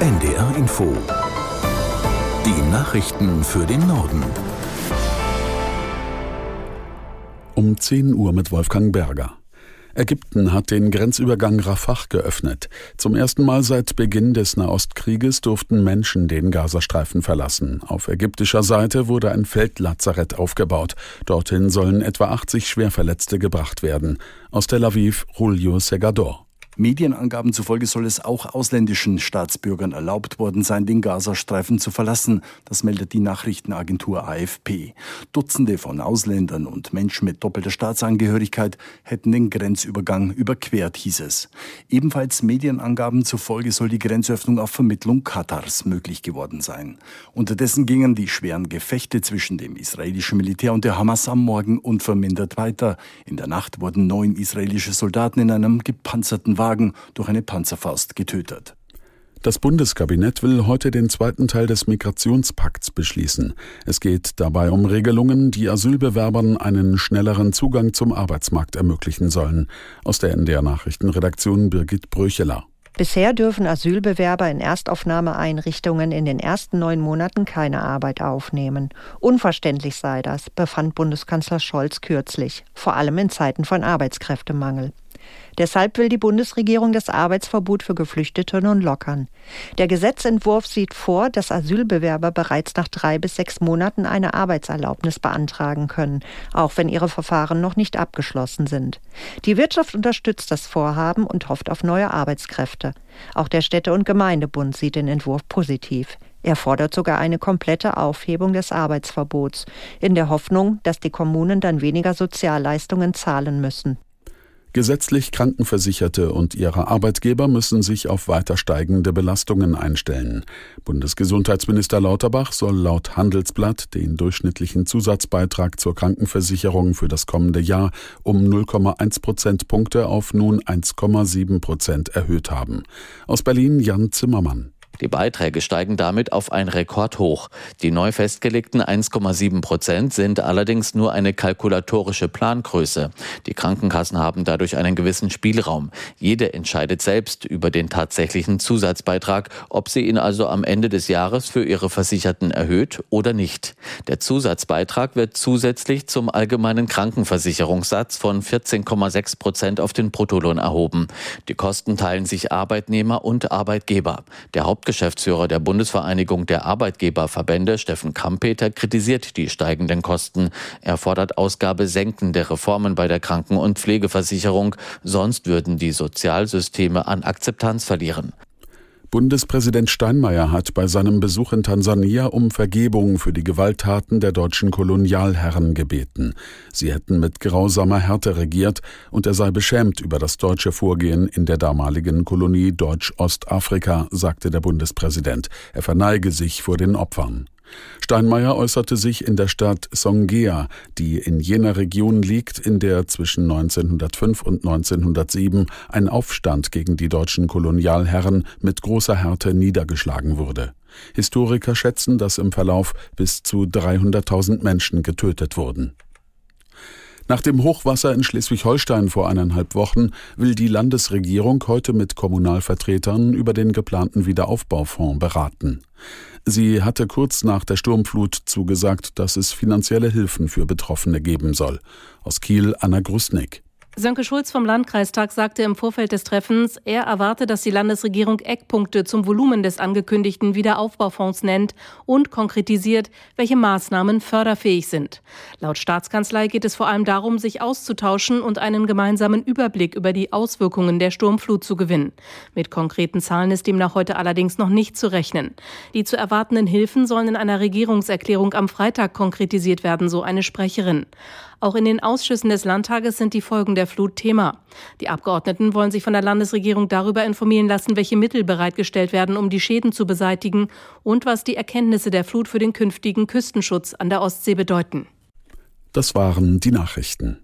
NDR Info. Die Nachrichten für den Norden. Um 10 Uhr mit Wolfgang Berger. Ägypten hat den Grenzübergang Rafah geöffnet. Zum ersten Mal seit Beginn des Nahostkrieges durften Menschen den Gazastreifen verlassen. Auf ägyptischer Seite wurde ein Feldlazarett aufgebaut. Dorthin sollen etwa 80 Schwerverletzte gebracht werden. Aus Tel Aviv, Julio Segador. Medienangaben zufolge soll es auch ausländischen Staatsbürgern erlaubt worden sein, den Gazastreifen zu verlassen. Das meldet die Nachrichtenagentur AFP. Dutzende von Ausländern und Menschen mit doppelter Staatsangehörigkeit hätten den Grenzübergang überquert, hieß es. Ebenfalls Medienangaben zufolge soll die Grenzöffnung auf Vermittlung Katars möglich geworden sein. Unterdessen gingen die schweren Gefechte zwischen dem israelischen Militär und der Hamas am Morgen unvermindert weiter. In der Nacht wurden neun israelische Soldaten in einem gepanzerten Wagen Wagen durch eine Panzerfaust getötet. Das Bundeskabinett will heute den zweiten Teil des Migrationspakts beschließen. Es geht dabei um Regelungen, die Asylbewerbern einen schnelleren Zugang zum Arbeitsmarkt ermöglichen sollen. Aus der NDR Nachrichtenredaktion Birgit Bröcheler. Bisher dürfen Asylbewerber in Erstaufnahmeeinrichtungen in den ersten neun Monaten keine Arbeit aufnehmen. Unverständlich sei das, befand Bundeskanzler Scholz kürzlich, vor allem in Zeiten von Arbeitskräftemangel. Deshalb will die Bundesregierung das Arbeitsverbot für Geflüchtete nun lockern. Der Gesetzentwurf sieht vor, dass Asylbewerber bereits nach drei bis sechs Monaten eine Arbeitserlaubnis beantragen können, auch wenn ihre Verfahren noch nicht abgeschlossen sind. Die Wirtschaft unterstützt das Vorhaben und hofft auf neue Arbeitskräfte. Auch der Städte- und Gemeindebund sieht den Entwurf positiv. Er fordert sogar eine komplette Aufhebung des Arbeitsverbots, in der Hoffnung, dass die Kommunen dann weniger Sozialleistungen zahlen müssen. Gesetzlich Krankenversicherte und ihre Arbeitgeber müssen sich auf weiter steigende Belastungen einstellen. Bundesgesundheitsminister Lauterbach soll laut Handelsblatt den durchschnittlichen Zusatzbeitrag zur Krankenversicherung für das kommende Jahr um 0,1 Prozentpunkte auf nun 1,7 Prozent erhöht haben. Aus Berlin Jan Zimmermann. Die Beiträge steigen damit auf ein Rekordhoch. Die neu festgelegten 1,7 Prozent sind allerdings nur eine kalkulatorische Plangröße. Die Krankenkassen haben dadurch einen gewissen Spielraum. Jede entscheidet selbst über den tatsächlichen Zusatzbeitrag, ob sie ihn also am Ende des Jahres für ihre Versicherten erhöht oder nicht. Der Zusatzbeitrag wird zusätzlich zum allgemeinen Krankenversicherungssatz von 14,6 Prozent auf den Bruttolohn erhoben. Die Kosten teilen sich Arbeitnehmer und Arbeitgeber. Der Haupt Hauptgeschäftsführer der Bundesvereinigung der Arbeitgeberverbände, Steffen Kampeter, kritisiert die steigenden Kosten. Er fordert ausgabesenkende Reformen bei der Kranken- und Pflegeversicherung, sonst würden die Sozialsysteme an Akzeptanz verlieren. Bundespräsident Steinmeier hat bei seinem Besuch in Tansania um Vergebung für die Gewalttaten der deutschen Kolonialherren gebeten. Sie hätten mit grausamer Härte regiert und er sei beschämt über das deutsche Vorgehen in der damaligen Kolonie Deutsch-Ostafrika, sagte der Bundespräsident. Er verneige sich vor den Opfern. Steinmeier äußerte sich in der Stadt Songea, die in jener Region liegt, in der zwischen 1905 und 1907 ein Aufstand gegen die deutschen Kolonialherren mit großer Härte niedergeschlagen wurde. Historiker schätzen, dass im Verlauf bis zu 300.000 Menschen getötet wurden. Nach dem Hochwasser in Schleswig-Holstein vor eineinhalb Wochen will die Landesregierung heute mit Kommunalvertretern über den geplanten Wiederaufbaufonds beraten. Sie hatte kurz nach der Sturmflut zugesagt, dass es finanzielle Hilfen für Betroffene geben soll. Aus Kiel Anna Grusnick. Sönke Schulz vom Landkreistag sagte im Vorfeld des Treffens, er erwarte, dass die Landesregierung Eckpunkte zum Volumen des angekündigten Wiederaufbaufonds nennt und konkretisiert, welche Maßnahmen förderfähig sind. Laut Staatskanzlei geht es vor allem darum, sich auszutauschen und einen gemeinsamen Überblick über die Auswirkungen der Sturmflut zu gewinnen. Mit konkreten Zahlen ist demnach heute allerdings noch nicht zu rechnen. Die zu erwartenden Hilfen sollen in einer Regierungserklärung am Freitag konkretisiert werden, so eine Sprecherin. Auch in den Ausschüssen des Landtages sind die Folgen der Flut Thema. Die Abgeordneten wollen sich von der Landesregierung darüber informieren lassen, welche Mittel bereitgestellt werden, um die Schäden zu beseitigen und was die Erkenntnisse der Flut für den künftigen Küstenschutz an der Ostsee bedeuten. Das waren die Nachrichten.